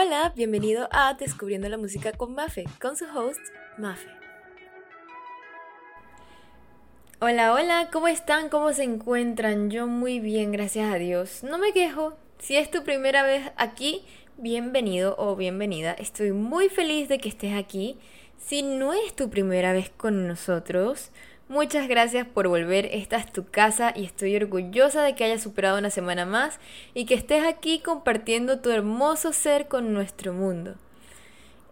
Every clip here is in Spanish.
Hola, bienvenido a Descubriendo la Música con Mafe, con su host, Mafe. Hola, hola, ¿cómo están? ¿Cómo se encuentran? Yo muy bien, gracias a Dios. No me quejo. Si es tu primera vez aquí, bienvenido o bienvenida. Estoy muy feliz de que estés aquí. Si no es tu primera vez con nosotros, Muchas gracias por volver, esta es tu casa y estoy orgullosa de que hayas superado una semana más y que estés aquí compartiendo tu hermoso ser con nuestro mundo.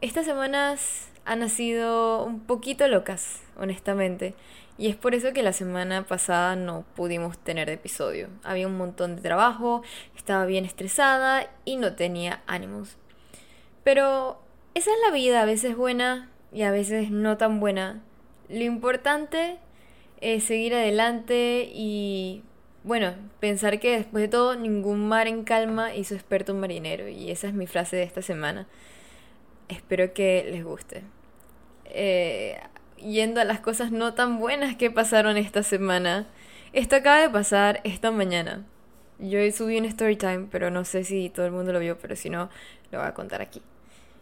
Estas semanas han sido un poquito locas, honestamente, y es por eso que la semana pasada no pudimos tener episodio. Había un montón de trabajo, estaba bien estresada y no tenía ánimos. Pero esa es la vida, a veces buena y a veces no tan buena. Lo importante es seguir adelante y bueno, pensar que después de todo ningún mar en calma hizo experto un marinero y esa es mi frase de esta semana. Espero que les guste. Eh, yendo a las cosas no tan buenas que pasaron esta semana. Esto acaba de pasar esta mañana. Yo subí un story time, pero no sé si todo el mundo lo vio, pero si no, lo voy a contar aquí.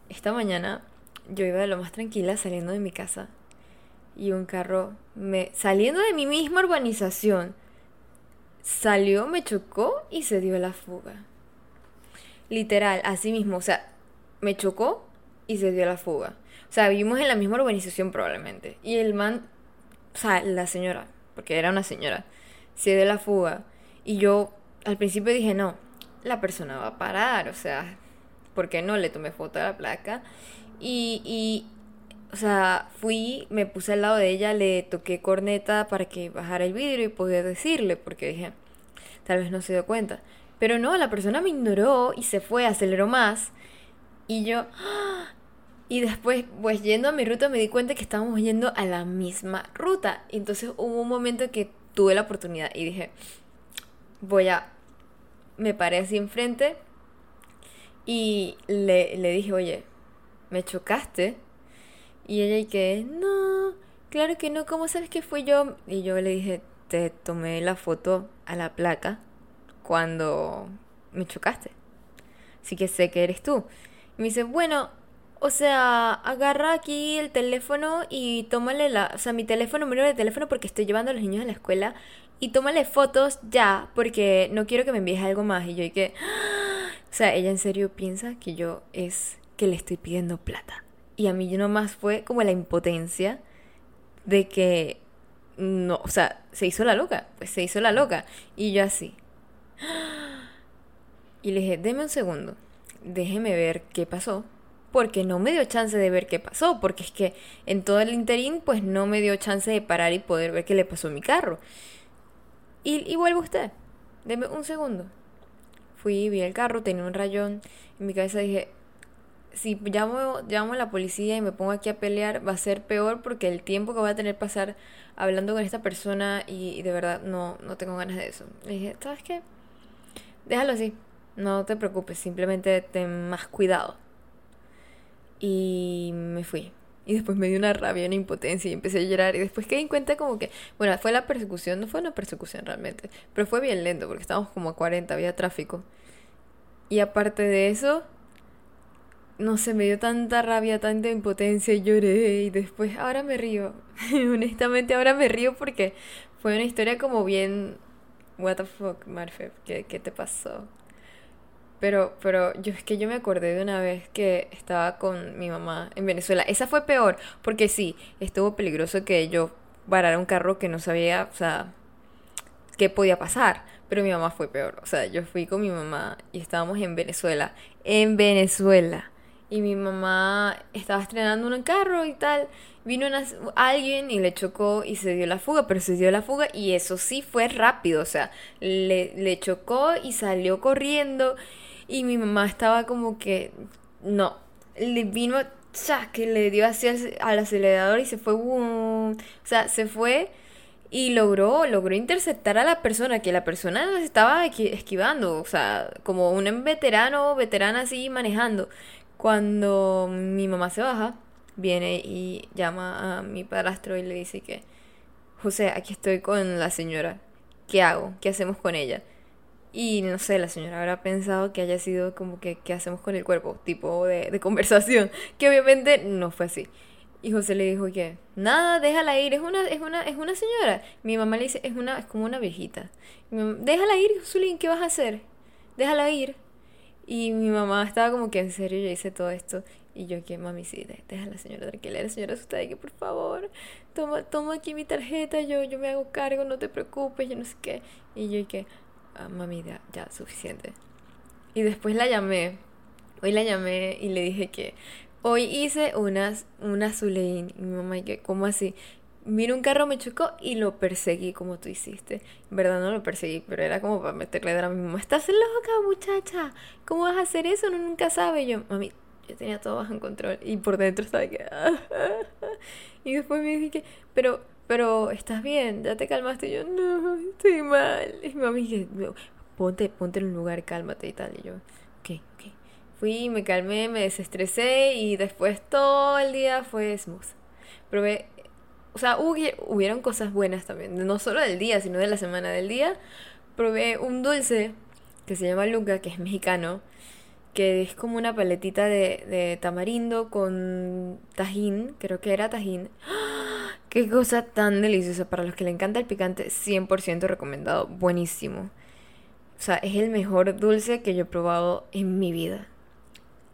Esta mañana yo iba de lo más tranquila saliendo de mi casa y un carro me saliendo de mi misma urbanización salió, me chocó y se dio la fuga. Literal, así mismo, o sea, me chocó y se dio la fuga. O sea, vivimos en la misma urbanización probablemente. Y el man, o sea, la señora, porque era una señora, se dio la fuga. Y yo al principio dije, no, la persona va a parar, o sea, ¿por qué no? Le tomé foto a la placa. Y, y o sea, fui, me puse al lado de ella, le toqué corneta para que bajara el vidrio y poder decirle, porque dije, tal vez no se dio cuenta. Pero no, la persona me ignoró y se fue, aceleró más. Y yo, ¡ah! y después, pues yendo a mi ruta me di cuenta que estábamos yendo a la misma ruta. Y entonces hubo un momento que tuve la oportunidad y dije, voy a, me paré así enfrente y le, le dije, oye, me chocaste y ella y que, no, claro que no, ¿cómo sabes que fui yo? Y yo le dije, te tomé la foto a la placa cuando me chocaste. Así que sé que eres tú. Y me dice, bueno, o sea, agarra aquí el teléfono y tómale la, o sea, mi teléfono, número de teléfono porque estoy llevando a los niños a la escuela y tómale fotos ya porque no quiero que me envíes algo más. Y yo y que, o sea, ella en serio piensa que yo es que le estoy pidiendo plata. Y a mí nomás fue como la impotencia de que no, o sea, se hizo la loca, pues se hizo la loca. Y yo así. Y le dije, deme un segundo, déjeme ver qué pasó. Porque no me dio chance de ver qué pasó, porque es que en todo el interín, pues no me dio chance de parar y poder ver qué le pasó a mi carro. Y, y vuelve usted, deme un segundo. Fui, vi el carro, tenía un rayón. En mi cabeza dije, si llamo, llamo a la policía y me pongo aquí a pelear, va a ser peor porque el tiempo que voy a tener pasar hablando con esta persona y, de verdad no, no tengo ganas de eso. Le dije, ¿sabes qué? Déjalo así, no te preocupes, simplemente ten más cuidado. Y me fui. Y después me dio una rabia, una impotencia y empecé a llorar. Y después caí en cuenta como que, bueno, fue la persecución, no fue una persecución realmente, pero fue bien lento porque estábamos como a 40, había tráfico. Y aparte de eso, no sé, me dio tanta rabia, tanta impotencia lloré y después ahora me río. Honestamente ahora me río porque fue una historia como bien... What the fuck, Marfe, ¿qué, qué te pasó? Pero, pero yo es que yo me acordé de una vez que estaba con mi mamá en Venezuela. Esa fue peor, porque sí, estuvo peligroso que yo parara un carro que no sabía, o sea, qué podía pasar. Pero mi mamá fue peor. O sea, yo fui con mi mamá y estábamos en Venezuela. En Venezuela y mi mamá estaba estrenando un carro y tal. Vino alguien y le chocó y se dio la fuga, pero se dio la fuga y eso sí fue rápido, o sea, le, le chocó y salió corriendo y mi mamá estaba como que, no, le vino, que le dio así al, acelerador y se fue, o sea, se fue y logró, logró interceptar a la persona, que la persona estaba esquivando, o sea, como un veterano, veterana así manejando. Cuando mi mamá se baja, viene y llama a mi padrastro y le dice que, José, aquí estoy con la señora. ¿Qué hago? ¿Qué hacemos con ella? Y no sé, la señora habrá pensado que haya sido como que, ¿qué hacemos con el cuerpo? Tipo de, conversación. Que obviamente no fue así. Y José le dijo que, nada, déjala ir, es una, es una, es una señora. Mi mamá le dice, es una, es como una viejita. déjala ir, Josulín, ¿qué vas a hacer? Déjala ir. Y mi mamá estaba como que en serio yo hice todo esto. Y yo que, mami, sí, deja a la señora tranquila, la señora asustada, que por favor, toma, toma aquí mi tarjeta, yo, yo me hago cargo, no te preocupes, yo no sé qué. Y yo que, ah, mami, ya, ya, suficiente. Y después la llamé, hoy la llamé y le dije que hoy hice unas, una Zulein. Y mi mamá, y que, ¿cómo así? Mira un carro me chocó y lo perseguí como tú hiciste. En verdad no lo perseguí, pero era como para meterle a mi mamá. Estás loca, muchacha. ¿Cómo vas a hacer eso? No nunca sabe. yo, mami, yo tenía todo bajo control. Y por dentro estaba que. y después me dije pero, pero, ¿estás bien? ¿Ya te calmaste? Y yo, no, estoy mal. Y mi mamá dije, ponte, ponte en un lugar, cálmate y tal. Y yo, ok, ok. Fui, me calmé, me desestresé y después todo el día fue smooth. Probé o sea, hubo, hubieron cosas buenas también, no solo del día, sino de la semana del día. Probé un dulce que se llama Luca, que es mexicano, que es como una paletita de, tamarindo con tajín, creo que era tajín. ¡Ah! Qué cosa tan deliciosa. Para los que le encanta el picante, 100% recomendado. Buenísimo. O sea, es el mejor dulce que yo he probado en mi vida.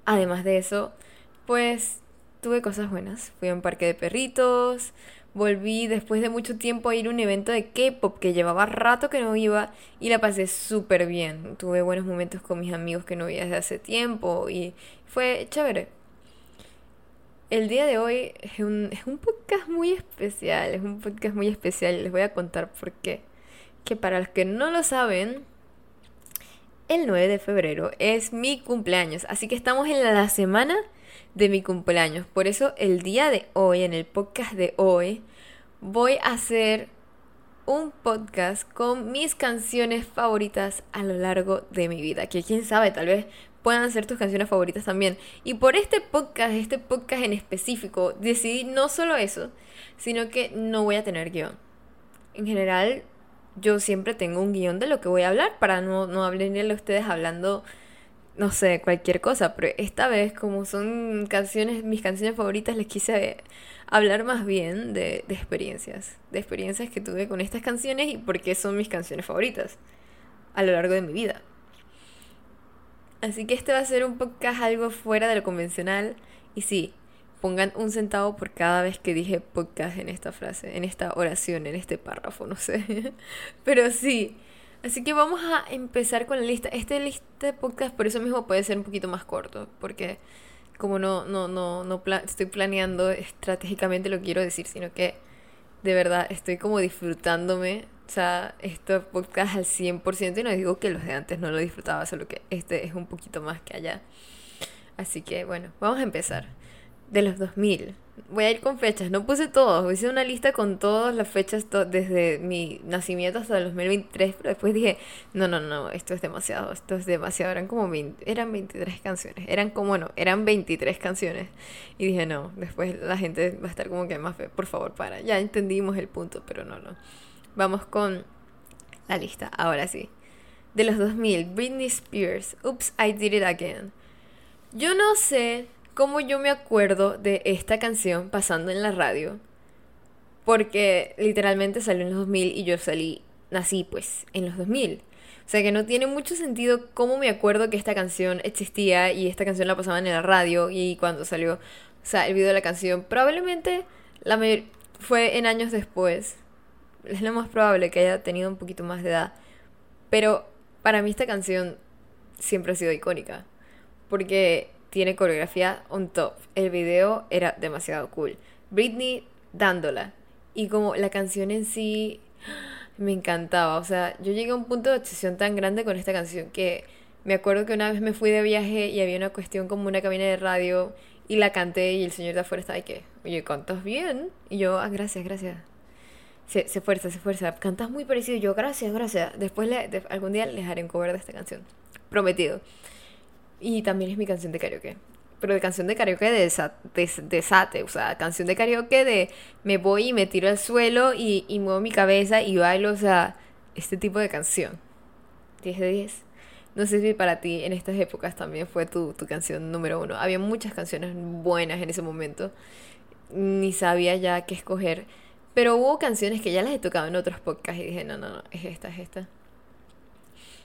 Además de eso, pues tuve cosas buenas. Fui a un parque de perritos, volví después de mucho tiempo a ir a un evento de K-pop que llevaba rato que no iba y la pasé súper bien. Tuve buenos momentos con mis amigos que no veía desde hace tiempo y fue chévere. El día de hoy es un, es un podcast muy especial, es un podcast muy especial. Les voy a contar por qué. Que para los que no lo saben, el 9 de febrero es mi cumpleaños. Así que estamos en la semana de mi cumpleaños. Por eso el día de hoy, en el podcast de hoy, voy a hacer un podcast con mis canciones favoritas a lo largo de mi vida. Que quién sabe, tal vez puedan ser tus canciones favoritas también. Y por este podcast, este podcast en específico, decidí no solo eso, sino que no voy a tener guion. En general, yo siempre tengo un guion de lo que voy a hablar para no, no hablarle a ustedes hablando no sé, cualquier cosa, pero esta vez como son canciones, mis canciones favoritas, les quise hablar más bien de, de experiencias, de experiencias que tuve con estas canciones y por qué son mis canciones favoritas a lo largo de mi vida. Así que este va a ser un podcast algo fuera de lo convencional y sí, pongan un centavo por cada vez que dije podcast en esta frase, en esta oración, en este párrafo, no sé. Pero sí, Así que vamos a empezar con la lista. Este lista de podcast por eso mismo puede ser un poquito más corto, porque como no, no, no, no estoy planeando estratégicamente lo que quiero decir, sino que de verdad estoy como disfrutándome. O sea, este podcast al 100% y no digo que los de antes no lo disfrutaba, solo que este es un poquito más que allá. Así que bueno, vamos a empezar. De los 2000 voy a ir con fechas. No puse todos. Hice una lista con todas las fechas desde mi nacimiento hasta el 2023. Pero después dije, no, no, no, esto es demasiado. Esto es demasiado. Eran como 20, eran 23 canciones. Eran como, no, eran 23 canciones. Y dije, no, después la gente va a estar como que más, por favor, para. Ya entendimos el punto, pero no, no. Vamos con la lista. Ahora sí. De los 2000, Britney Spears, Oops, I Did It Again. Yo no sé como yo me acuerdo de esta canción pasando en la radio. Porque literalmente salió en los 2000 y yo salí, nací pues en los 2000. O sea que no tiene mucho sentido cómo me acuerdo que esta canción existía y esta canción la pasaban en la radio y cuando salió, o sea, el video de la canción. Probablemente la fue en años después. Es lo más probable que haya tenido un poquito más de edad. Pero para mí esta canción siempre ha sido icónica. Porque tiene coreografía on top. El video era demasiado cool. Britney dándola. Y como la canción en sí me encantaba. O sea, yo llegué a un punto de obsesión tan grande con esta canción que me acuerdo que una vez me fui de viaje y había una cuestión como una cabina de radio y la canté y el señor de afuera estaba ahí que, oye, cantas bien. Y yo, ah, gracias, gracias. Se, se fuerza, se fuerza. Cantas muy parecido. yo, gracias, gracias. Después algún día les haré un cover de esta canción. Prometido. Y también es mi canción de karaoke. Pero de canción de karaoke de, desate, o sea, canción de karaoke de me voy y me tiro al suelo y, y muevo mi cabeza y bailo, o sea, este tipo de canción. 10 de 10. No sé si para ti en estas épocas también fue tu, tu canción número uno. Había muchas canciones buenas en ese momento. Ni sabía ya qué escoger. Pero hubo canciones que ya las he tocado en otros podcasts y dije, no, no, no, es esta, es esta.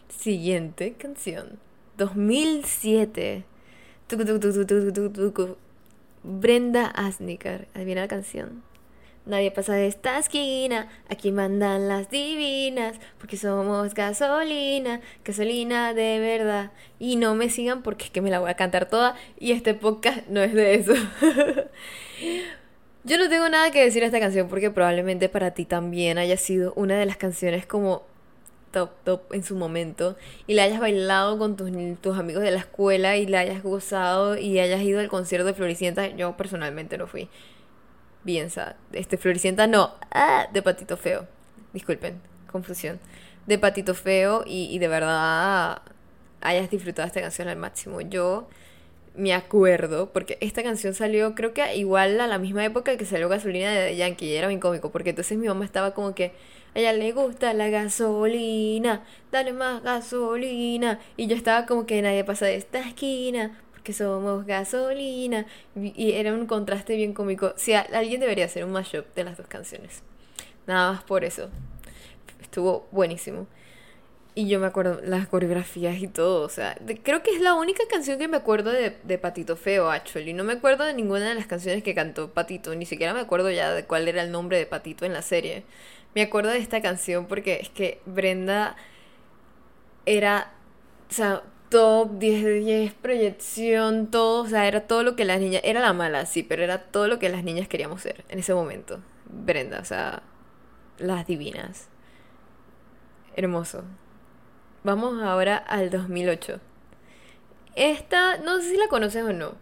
Siguiente canción. 2007. Brenda Asnicar. Adivina la canción. Nadie pasa de esta esquina, aquí mandan las divinas, porque somos gasolina, gasolina de verdad. Y no me sigan porque es que me la voy a cantar toda y este podcast no es de eso. Yo no tengo nada que decir a esta canción porque probablemente para ti también haya sido una de las canciones como top top en su momento y la hayas bailado con tus, tus amigos de la escuela y la hayas gozado y hayas ido al concierto de Floricienta. Yo personalmente no fui bien. Este, Floricienta no, ah, de Patito Feo. Disculpen, confusión. De Patito Feo y, y de verdad hayas disfrutado esta canción al máximo. Yo me acuerdo, porque esta canción salió creo que igual a la misma época que salió Gasolina de Yankee, y era bien cómico, porque entonces mi mamá estaba como que ella le gusta la gasolina, dale más gasolina, y yo estaba como que nadie pasa de esta esquina, que somos gasolina. Y era un contraste bien cómico. Si alguien debería hacer un mashup de las dos canciones. Nada más por eso. Estuvo buenísimo. Y yo me acuerdo las coreografías y todo. O sea, creo que es la única canción que me acuerdo de, de Patito Feo, actually. No me acuerdo de ninguna de las canciones que cantó Patito. Ni siquiera me acuerdo ya de cuál era el nombre de Patito en la serie. Me acuerdo de esta canción porque es que Brenda era. O sea, top 10 de 10, proyección, todo, o sea, era todo lo que las niñas, era la mala, sí, pero era todo lo que las niñas queríamos ser en ese momento. Brenda, o sea, las divinas. Hermoso. Vamos ahora al 2008. Esta, no sé si la conoces o no,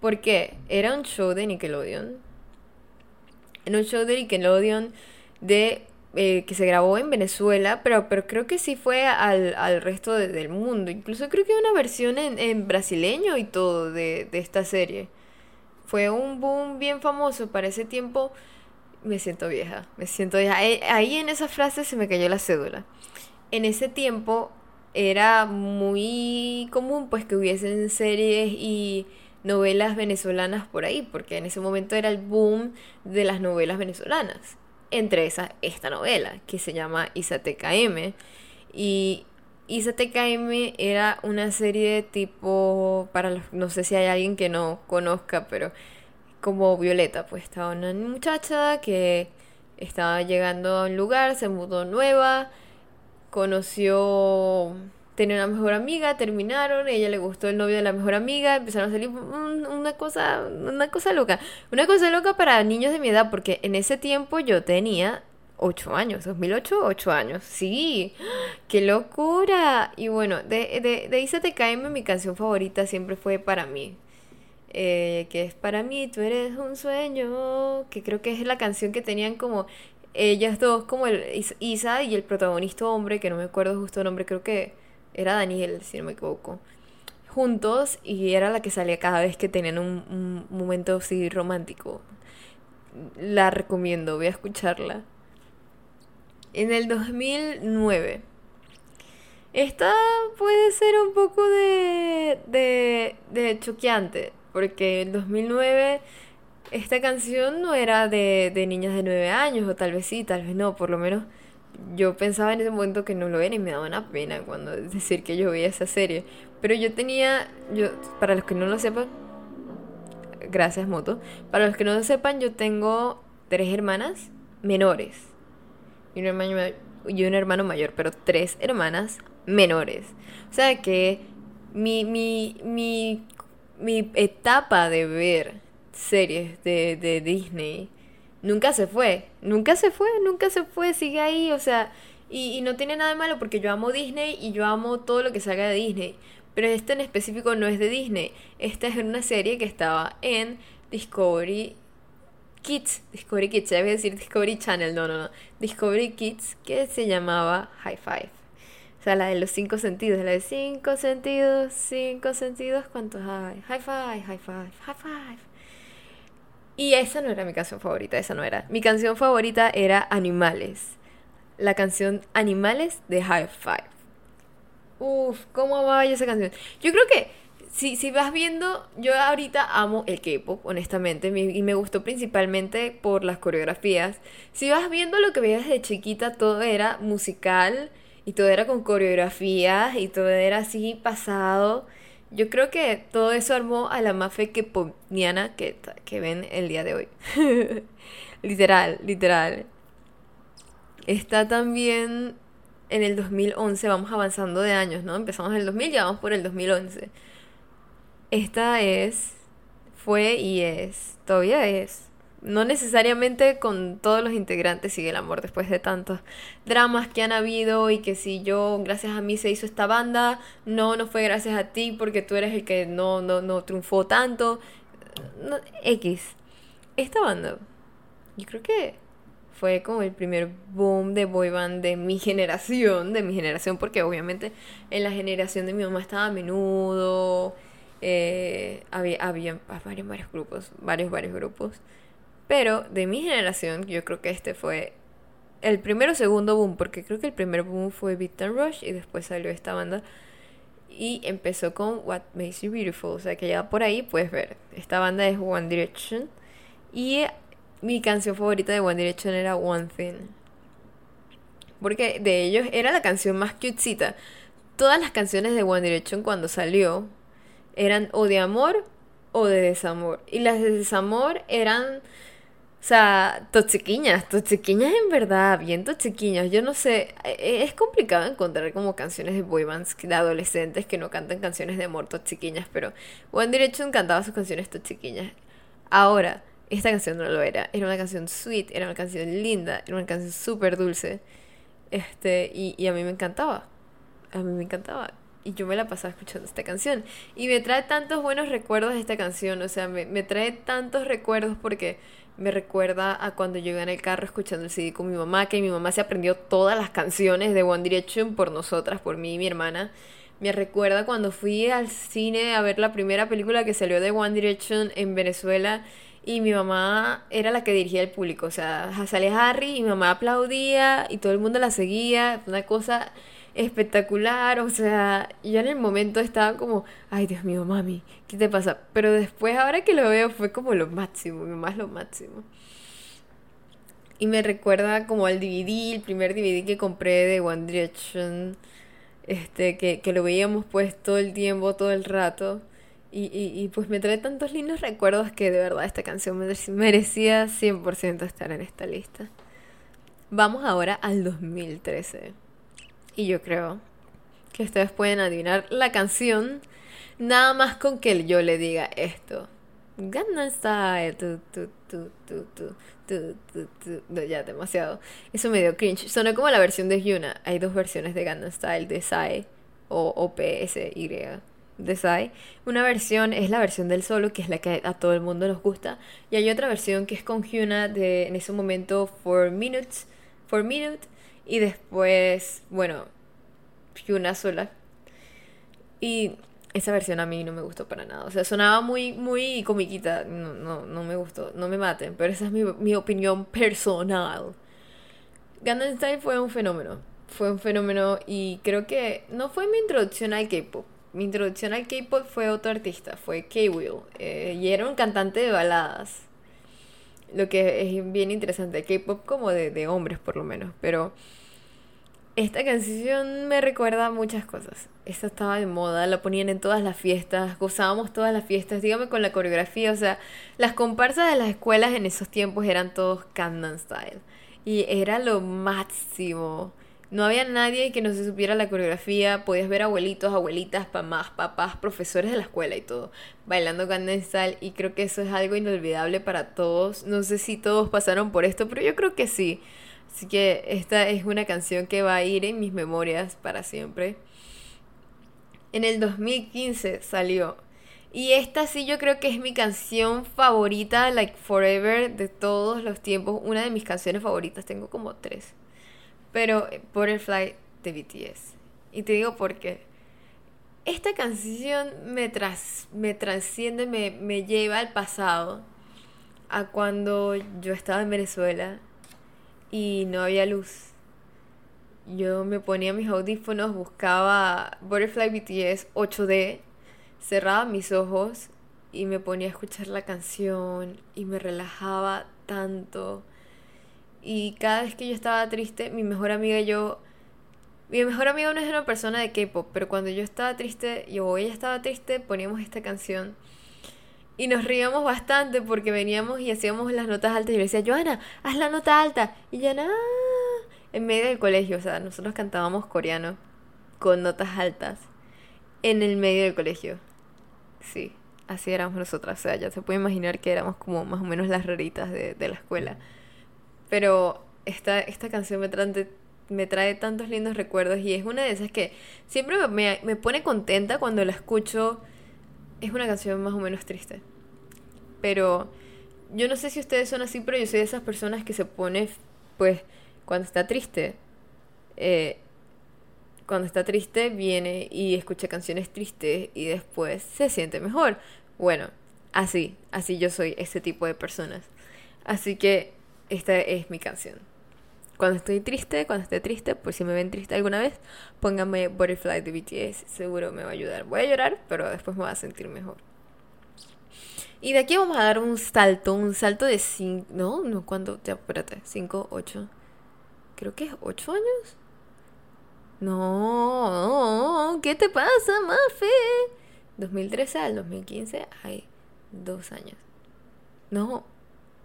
porque era un show de Nickelodeon. Era un show de Nickelodeon de eh, que se grabó en Venezuela, pero, pero creo que sí fue al, al resto del mundo. Incluso creo que una versión en, en brasileño y todo de, de, esta serie. Fue un boom bien famoso para ese tiempo. Me siento vieja, me siento vieja. Ahí, ahí en esa frase se me cayó la cédula. En ese tiempo era muy común pues que hubiesen series y novelas venezolanas por ahí, porque en ese momento era el boom de las novelas venezolanas entre esas esta novela que se llama M y M era una serie tipo para los, no sé si hay alguien que no conozca pero como Violeta pues estaba una muchacha que estaba llegando a un lugar se mudó nueva conoció tenía una mejor amiga, terminaron, ella le gustó el novio de la mejor amiga, empezaron a salir una cosa, una cosa loca. Una cosa loca para niños de mi edad, porque en ese tiempo yo tenía 8 años, 2008, 8 años. Sí, qué locura. Y bueno, de, de, de Isa mi canción favorita siempre fue para mí. Eh, que es para mí, tú eres un sueño, que creo que es la canción que tenían como ellas dos, como el Isa y el protagonista hombre, que no me acuerdo justo el nombre, creo que era Daniel, si no me equivoco, juntos y era la que salía cada vez que tenían un, momento así romántico. La recomiendo, voy a escucharla. En el 2009. Esta puede ser un poco de, de, de choqueante, porque en 2009 esta canción no era de, de niñas de 9 años, o tal vez sí, tal vez no, por lo menos yo pensaba en ese momento que no lo era y me daba una pena cuando decir que yo veía esa serie. Pero yo tenía, yo, para los que no lo sepan, gracias Moto, para los que no lo sepan, yo tengo tres hermanas menores y un hermano, y un hermano mayor, pero tres hermanas menores. O sea que mi, mi, mi, mi etapa de ver series de, de Disney nunca se fue, nunca se fue, nunca se fue, sigue ahí, o sea, y, no tiene nada de malo porque yo amo Disney y yo amo todo lo que salga de Disney. Pero este en específico no es de Disney. Esta es una serie que estaba en Discovery Kids. Discovery Kids, ya voy a decir Discovery Channel, no, no, no. Discovery Kids que se llamaba High Five. O sea, la de los cinco sentidos, la de cinco sentidos, cinco sentidos, ¿cuántos hay? High Five, High Five, High Five. Y esa no era mi canción favorita, esa no era. Mi canción favorita era Animales. La canción Animales de High Five. Uf, cómo amaba esa canción. Yo creo que si, si vas viendo, yo ahorita amo el K-pop, honestamente, y me gustó principalmente por las coreografías. Si vas viendo lo que veías desde chiquita, todo era musical y todo era con coreografías y todo era así pasado. Yo creo que todo eso armó a la mafe que que, que ven el día de hoy. literal, literal. Está también en el 2011, vamos avanzando de años, ¿no? Empezamos en el 2000 y vamos por el 2011. Esta es, fue y es, todavía es. No necesariamente con todos los integrantes sigue el amor después de tantos dramas que han habido y que si yo, gracias a mí se hizo esta banda, no, no fue gracias a ti porque tú eres el que no, no, no triunfó tanto. X. Esta banda, yo creo que fue como el primer boom de boy band de mi generación, de mi generación, porque obviamente en la generación de mi mamá estaba a menudo, eh, había, había varios, varios grupos, varios, varios grupos, pero de mi generación yo creo que este fue el primero o segundo boom, porque creo que el primer boom fue Beat and Rush y después salió esta banda y empezó con What Makes You Beautiful, o sea que ya por ahí puedes ver, esta banda es One Direction y mi canción favorita de One Direction era One Thing. Porque de ellos era la canción más cutesita. Todas las canciones de One Direction cuando salió eran o de amor o de desamor. Y las de desamor eran, o sea, toxiquiñas, toxiquiñas en verdad, bien toxiquiñas. Yo no sé, e, es complicado encontrar como canciones de boy bands de adolescentes que no cantan canciones de amor toxiquiñas, pero One Direction cantaba sus canciones toxiquiñas. Ahora, esta canción no lo era. Era una canción sweet, era una canción linda, era una canción súper dulce. Este, y, y a mí me encantaba. A mí me encantaba. Y yo me la pasaba escuchando esta canción. Y me trae tantos buenos recuerdos de esta canción. O sea, me, me trae tantos recuerdos porque me recuerda a cuando yo iba en el carro escuchando el CD con mi mamá, que mi mamá se aprendió todas las canciones de One Direction por nosotras, por mí y mi hermana. Me recuerda cuando fui al cine a ver la primera película que salió de One Direction en Venezuela y mi mamá era la que dirigía el público. O sea, salía Harry y mi mamá aplaudía y todo el mundo la seguía. Una cosa espectacular. O sea, yo en el momento estaba como, ay Dios mío, mami, ¿qué te pasa? Pero después, ahora que lo veo, fue como lo máximo. Es lo máximo. Y me recuerda como al DVD, el primer DVD que compré de One Direction. Este, que, que lo veíamos pues todo el tiempo, todo el rato. Y, y, pues me trae tantos lindos recuerdos que de verdad esta canción merecía 100% estar en esta lista. Vamos ahora al 2013. Y yo creo que ustedes pueden adivinar la canción nada más con que yo le diga esto. Gangnam Style. Tu, tu, tu, no, ya, demasiado. Eso me dio cringe. Sonó como la versión de Hyuna. Hay dos versiones de Gangnam Style, de Psy o OPSY de Sai. Una versión es la versión del solo, que es la que a todo el mundo nos gusta. Y hay otra versión que es con Hyuna de en ese momento For Minutes, For Minute. Y después, bueno, Hyuna sola. Y esa versión a mí no me gustó para nada. O sea, sonaba muy, muy comiquita. No, no, no me gustó. No me maten. Pero esa es mi, mi opinión personal. Gangnam fue un fenómeno. Fue un fenómeno y creo que no fue mi introducción al K-pop mi introducción al K-pop fue otro artista, fue K-Will, eh, y era un cantante de baladas. Lo que es bien interesante, K-pop como de, de, hombres por lo menos, pero esta canción me recuerda muchas cosas. Esta estaba de moda, la ponían en todas las fiestas, gozábamos todas las fiestas, dígame con la coreografía, o sea, las comparsas de las escuelas en esos tiempos eran todos Gangnam Style, y era lo máximo. No había nadie que no se supiera la coreografía, podías ver abuelitos, abuelitas, mamás, papás, profesores de la escuela y todo, bailando Gangnam y creo que eso es algo inolvidable para todos. No sé si todos pasaron por esto, pero yo creo que sí. Así que esta es una canción que va a ir en mis memorias para siempre. En el 2015 salió. Y esta sí yo creo que es mi canción favorita, like forever, de todos los tiempos. Una de mis canciones favoritas, tengo como tres pero Butterfly de BTS. Y te digo por qué. Esta canción me, tras, me trasciende, me, me lleva al pasado, a cuando yo estaba en Venezuela y no había luz. yo me ponía mis audífonos, buscaba Butterfly BTS 8D, cerraba mis ojos y me ponía a escuchar la canción y me relajaba tanto. Y cada vez que yo estaba triste, mi mejor amiga y yo... Mi mejor amiga no es una persona de K-pop, pero cuando yo estaba triste, yo ella estaba triste, poníamos esta canción. Y nos reíamos bastante porque veníamos y hacíamos las notas altas. Y yo le decía, Joana, haz la nota alta. Y ya nada, en medio del colegio. O sea, nosotros cantábamos coreano con notas altas en el medio del colegio. Sí, así éramos nosotras. O sea, ya se puede imaginar que éramos como más o menos las raritas de, de la escuela. Pero esta, esta canción me trae, me trae tantos lindos recuerdos y es una de esas que siempre me, me pone contenta cuando la escucho. Es una canción más o menos triste. Pero yo no sé si ustedes son así, pero yo soy de esas personas que se pone, pues, cuando está triste. Eh, cuando está triste viene y escucha canciones tristes y después se siente mejor. Bueno, así, así yo soy ese tipo de personas. Así que esta es mi canción. Cuando estoy triste, cuando esté triste, por si me ven triste alguna vez, pónganme Butterfly de BTS, seguro me va a ayudar. Voy a llorar, pero después me voy a sentir mejor. Y de aquí vamos a dar un salto, un salto de 5, no, no, ¿cuánto? Ya, espérate, 5, 8, creo que es 8 años. No, ¿qué te pasa, Mafe? 2013 al 2015 hay dos años. No,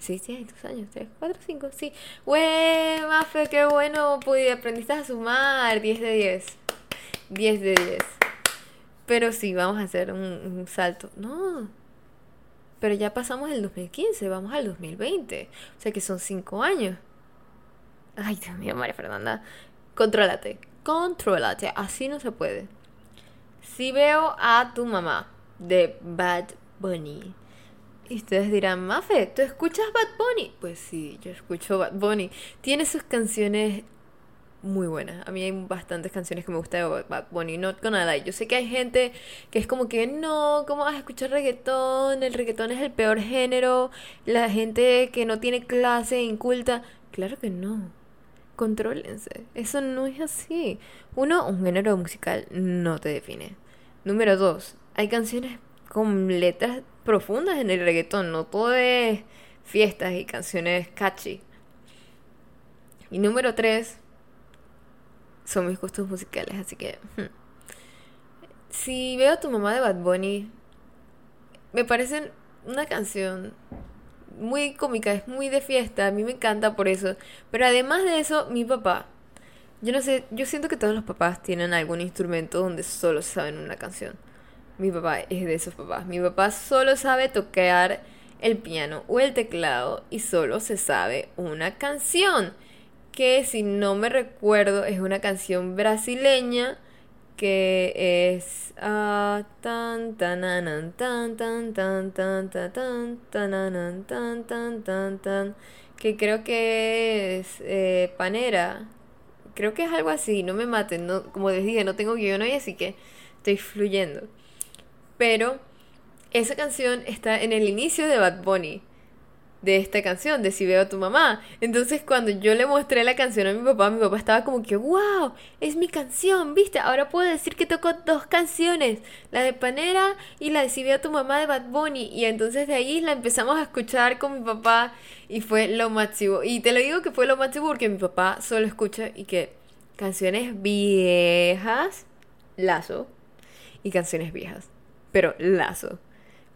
Sí, sí, dos años, tres, cuatro, cinco, sí. ¡Wey, Mafe, qué bueno! Pues aprendiste a sumar, 10 de 10. 10 de 10. Pero sí, vamos a hacer un, salto. No. Pero ya pasamos el 2015, vamos al 2020. O sea que son cinco años. Ay, Dios mío, María Fernanda. Contrólate, contrólate. Así no se puede. Si veo a tu mamá de Bad Bunny y ustedes dirán, Mafe, ¿tú escuchas Bad Bunny? Pues sí, yo escucho Bad Bunny. Tiene sus canciones muy buenas. A mí hay bastantes canciones que me gustan de Bad Bunny, Not Gonna Lie. Yo sé que hay gente que es como que no, ¿cómo vas a escuchar reggaetón? El reggaetón es el peor género. La gente que no tiene clase, inculta. Claro que no. Contrólense. Eso no es así. Uno, un género musical no te define. Número dos, hay canciones con letras profundas en el reggaetón, no todo es fiestas y canciones catchy. Y número tres, son mis gustos musicales, así que... Hmm. Si veo a tu mamá de Bad Bunny, me parece una canción muy cómica, es muy de fiesta, a mí me encanta por eso. Pero además de eso, mi papá, yo no sé, yo siento que todos los papás tienen algún instrumento donde solo saben una canción. Mi papá es de esos papás. Mi papá solo sabe tocar el piano o el teclado y solo se sabe una canción. Que si no me recuerdo es una canción brasileña que es tan tan tan tan tan tan tan tan tan tan tan tan tan que creo que es panera creo que es algo así no me maten no como les dije no tengo guion hoy así que estoy fluyendo pero esa canción está en el inicio de Bad Bunny. De esta canción, de Si veo a tu mamá. Entonces, cuando yo le mostré la canción a mi papá, mi papá estaba como que, wow, es mi canción, ¿viste? Ahora puedo decir que toco dos canciones: la de Panera y la de Si veo a tu mamá de Bad Bunny. Y entonces de ahí la empezamos a escuchar con mi papá y fue lo máximo. Y te lo digo que fue lo máximo porque mi papá solo escucha y que canciones viejas, lazo, y canciones viejas pero Lazo.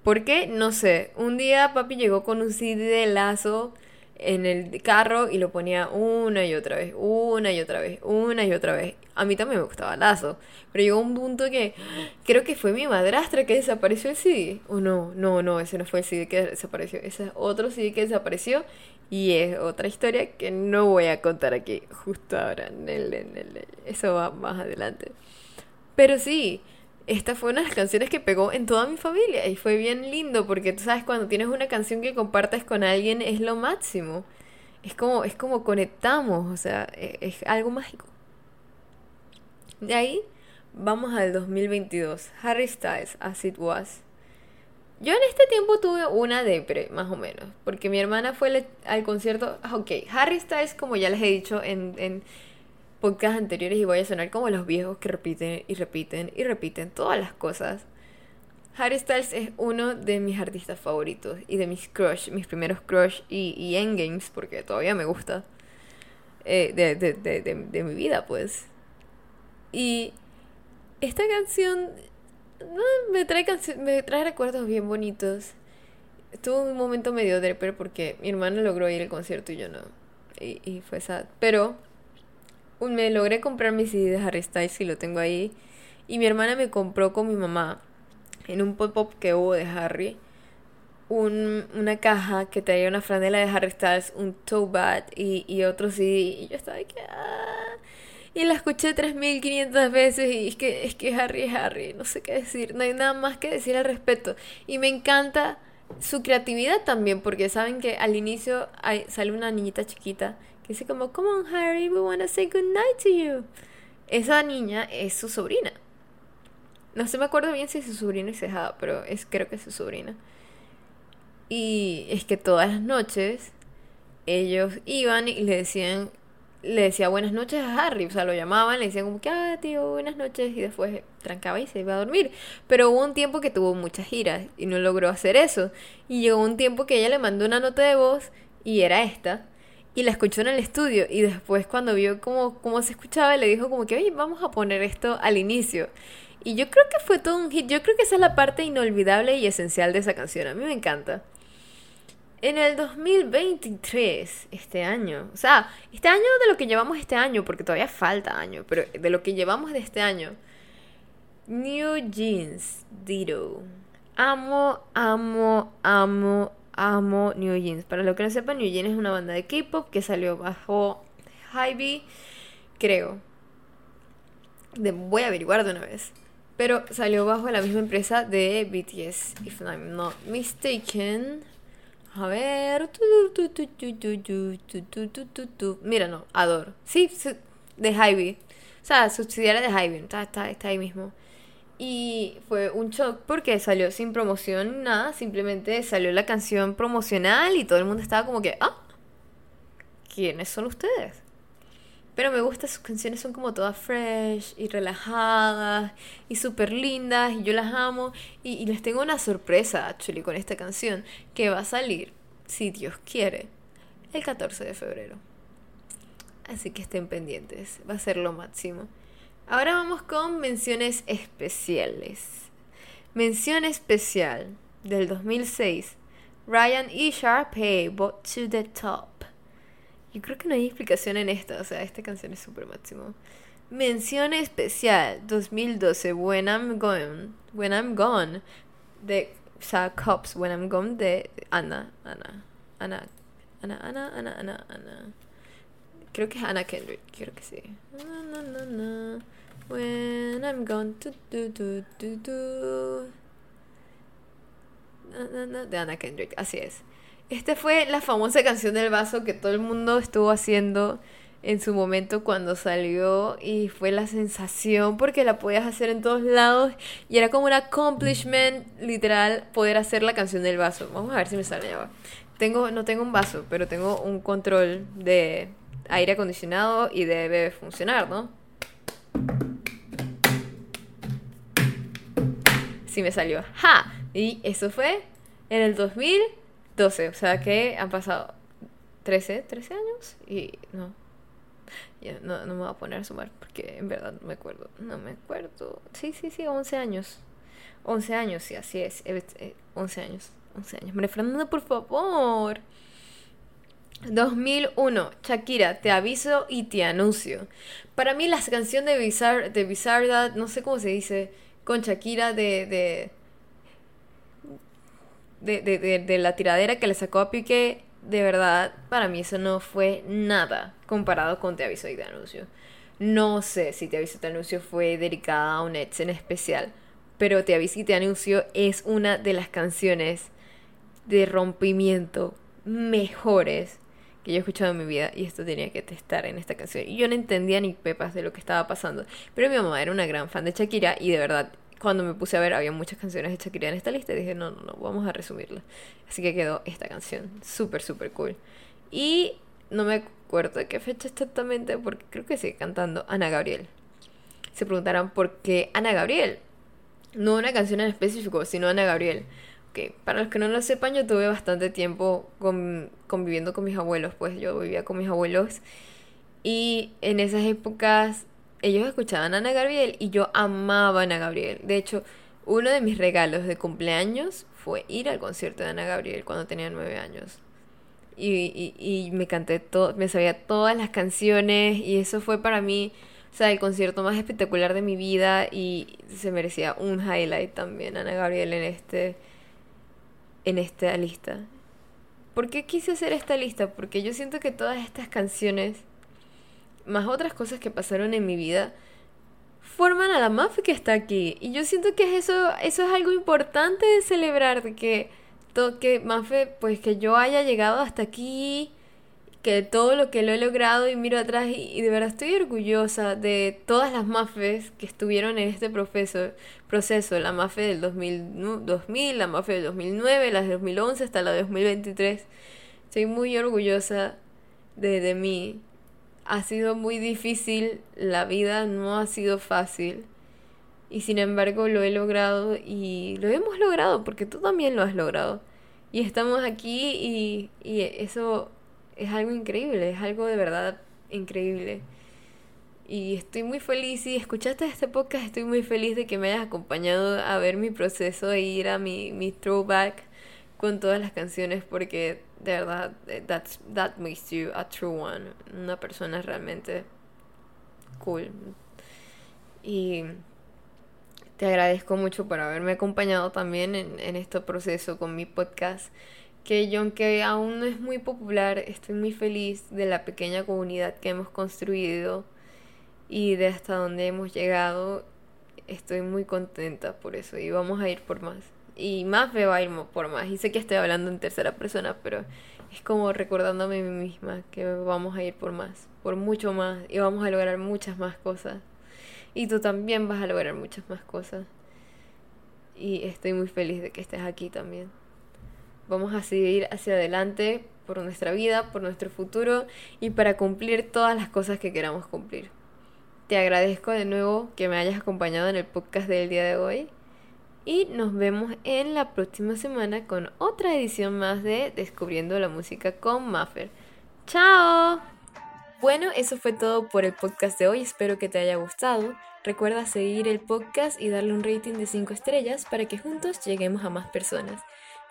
¿Por qué? No sé. Un día papi llegó con un CD de Lazo en el carro y lo ponía una y otra vez, una y otra vez, una y otra vez. A mí también me gustaba Lazo, pero llegó un punto que creo que fue mi madrastra que desapareció el CD. O no, no, no, ese no fue el CD que desapareció, ese es otro CD que desapareció y es otra historia que no voy a contar aquí justo ahora. Eso va más adelante. Pero sí, esta fue una de las canciones que pegó en toda mi familia y fue bien lindo porque tú sabes cuando tienes una canción que compartes con alguien es lo máximo. Es como es como conectamos, o sea, es, es algo mágico. De ahí vamos al 2022. Harry Styles, As It Was. Yo en este tiempo tuve una depre, más o menos, porque mi hermana fue al concierto. Ah, ok, Harry Styles, como ya les he dicho en, en podcasts anteriores y voy a sonar como los viejos que repiten y repiten y repiten todas las cosas. Harry Styles es uno de mis artistas favoritos y de mis crush, mis primeros crush y, y endgames, porque todavía me gusta. Eh, de, de, de, de, mi vida, pues. Y esta canción me, trae me trae recuerdos bien bonitos. Tuvo un momento medio derper porque mi hermano logró ir al concierto y yo no. Y, y fue sad. Pero me logré comprar mi CD de Harry Styles y lo tengo ahí. Y mi hermana me compró con mi mamá en un pop-up que hubo de Harry un, una caja que traía una franela de Harry Styles, un tote y, y otro CD. Y yo estaba que. Ah". Y la escuché 3500 veces y es que, es que Harry es Harry, no sé qué decir, no hay nada más que decir al respecto. Y me encanta su creatividad también, porque saben que al inicio hay, sale una niñita chiquita que dice como, Come on Harry, we wanna say good night to you. Esa niña es su sobrina. No sé, me acuerdo bien si es su sobrina y cejada, pero es, creo que es su sobrina. Y es que todas las noches ellos iban y le decían, le decía buenas noches a Harry, o sea, lo llamaban, le decían como que, ah, tío, buenas noches, y después trancaba y se iba a dormir. Pero hubo un tiempo que tuvo muchas giras y no logró hacer eso. Y llegó un tiempo que ella le mandó una nota de voz y era esta. Y la escuchó en el estudio y después cuando vio cómo, cómo se escuchaba le dijo como que, oye, vamos a poner esto al inicio. Y yo creo que fue todo un hit. Yo creo que esa es la parte inolvidable y esencial de esa canción. A mí me encanta. En el 2023, este año, o sea, este año de lo que llevamos este año, porque todavía falta año, pero de lo que llevamos de este año, New Jeans, Dito. Amo, amo, amo, amo New Jeans. Para lo que no sepan, New Jeans es una banda de K-pop que salió bajo Hybe, creo. voy a averiguar de una vez. Pero salió bajo la misma empresa de BTS, if I'm not mistaken. A ver. Mira, no, Ador. Sí, de Hybe. O sea, subsidiaria de Hybe. Está, está, está ahí mismo. Y fue un shock porque salió sin promoción, nada. Simplemente salió la canción promocional y todo el mundo estaba como que, ah, ¿quiénes son ustedes? Pero me gusta, sus canciones son como todas fresh y relajadas y súper lindas y yo las amo. Y, les tengo una sorpresa, actually, con esta canción que va a salir, si Dios quiere, el 14 de febrero. Así que estén pendientes, va a ser lo máximo. Ahora vamos con menciones especiales. Mención especial del 2006. Ryan E. Sharpay, But to the Top. Yo creo que no hay explicación en esta, o sea, esta canción es súper máximo. Mención especial 2012, When I'm Gone, When I'm Gone, de, o Cops, When I'm Gone, de Ana, Ana, Ana, Ana, Ana, Ana, Ana. Creo que es Ana Kendrick, creo que sí. When I'm gone, do, do, do, do, do. De Ana Kendrick, así es. Esta fue la famosa canción del vaso que todo el mundo estuvo haciendo en su momento cuando salió y fue la sensación porque la podías hacer en todos lados y era como un accomplishment literal poder hacer la canción del vaso. Vamos a ver si me sale ya. Tengo, no tengo un vaso, pero tengo un control de aire acondicionado y debe funcionar, ¿no? Sí me salió. ¡Ja! Y eso fue en el 2000 12, o sea que han pasado 13, 13 años y no. No, me voy a poner a sumar porque en verdad no me acuerdo. No me acuerdo. Sí, sí, sí, 11 años. 11 años, sí, así es. 11 eh, años. 11 años. María Fernanda, por favor. 2001, Shakira, te aviso y te anuncio. Para mí la canción de Bizarre, de Bizarre, no sé cómo se dice, con Shakira de, de de, de, la tiradera que le sacó a Piqué, de verdad, para mí eso no fue nada comparado con Te aviso y te anuncio. No sé si Te aviso y te anuncio fue dedicada a un ex en especial, pero Te aviso y te anuncio es una de las canciones de rompimiento mejores que yo he escuchado en mi vida y esto tenía que estar en esta canción. Y yo no entendía ni pepas de lo que estaba pasando, pero mi mamá era una gran fan de Shakira y de verdad cuando me puse a ver, había muchas canciones de Shakira en esta lista y dije, no, no, no, vamos a resumirla. Así que quedó esta canción, súper, súper cool. Y no me, recuerdo de qué fecha exactamente, porque creo que sigue cantando Ana Gabriel. Se preguntarán por qué Ana Gabriel. No una canción en específico, sino Ana Gabriel. Para los que no lo sepan, yo tuve bastante tiempo conviviendo con mis abuelos, pues yo vivía con mis abuelos y en esas épocas ellos escuchaban a Ana Gabriel y yo amaba a Ana Gabriel. De hecho, uno de mis regalos de cumpleaños fue ir al concierto de Ana Gabriel cuando tenía nueve años. Y, y, me canté todo, me sabía todas las canciones y eso fue para mí, o sea, el concierto más espectacular de mi vida y se merecía un highlight también Ana Gabriel en este en esta lista. ¿Por qué quise hacer esta lista? Porque yo siento que todas estas canciones, más otras cosas que pasaron en mi vida, forman a la mafia que está aquí. Y yo siento que eso, eso es algo importante de celebrar, que, que Mafe, pues que yo haya llegado hasta aquí que todo lo que lo he logrado y miro atrás y, de verdad estoy orgullosa de todas las mafes que estuvieron en este proceso, proceso la mafe del 2000, 2000, la mafe del 2009, la del 2011 hasta la de 2023. Estoy muy orgullosa de, de mí. Ha sido muy difícil, la vida no ha sido fácil y sin embargo lo he logrado y lo hemos logrado porque tú también lo has logrado. Y estamos aquí y, y eso es algo increíble, es algo de verdad increíble. Y estoy muy feliz, si escuchaste este podcast, estoy muy feliz de que me hayas acompañado a ver mi proceso e ir a mi, mi throwback con todas las canciones porque de verdad eh, that's, that makes you a true one, una persona realmente cool. Y te agradezco mucho por haberme acompañado también en, en este proceso con mi podcast que yo aunque aún no es muy popular, estoy muy feliz de la pequeña comunidad que hemos construido y de hasta donde hemos llegado. Estoy muy contenta por eso y vamos a ir por más. Y más me va a ir por más. Y sé que estoy hablando en tercera persona, pero es como recordándome a mí misma que vamos a ir por más, por mucho más y vamos a lograr muchas más cosas. Y tú también vas a lograr muchas más cosas. Y estoy muy feliz de que estés aquí también. Vamos a seguir hacia adelante por nuestra vida, por nuestro futuro y para cumplir todas las cosas que queramos cumplir. Te agradezco de nuevo que me hayas acompañado en el podcast del día de hoy y nos vemos en la próxima semana con otra edición más de Descubriendo la Música con Maffer. ¡Chao! Bueno, eso fue todo por el podcast de hoy, espero que te haya gustado. Recuerda seguir el podcast y darle un rating de 5 estrellas para que juntos lleguemos a más personas.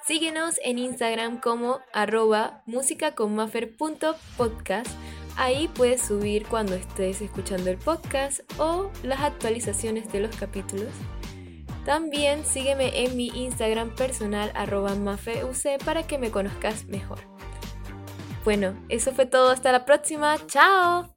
Síguenos en Instagram como arroba musicaconmaffer.podcast. Ahí puedes subir cuando estés escuchando el podcast o las actualizaciones de los capítulos. También sígueme en mi Instagram personal arroba para que me conozcas mejor. Bueno, eso fue todo. Hasta la próxima. ¡Chao!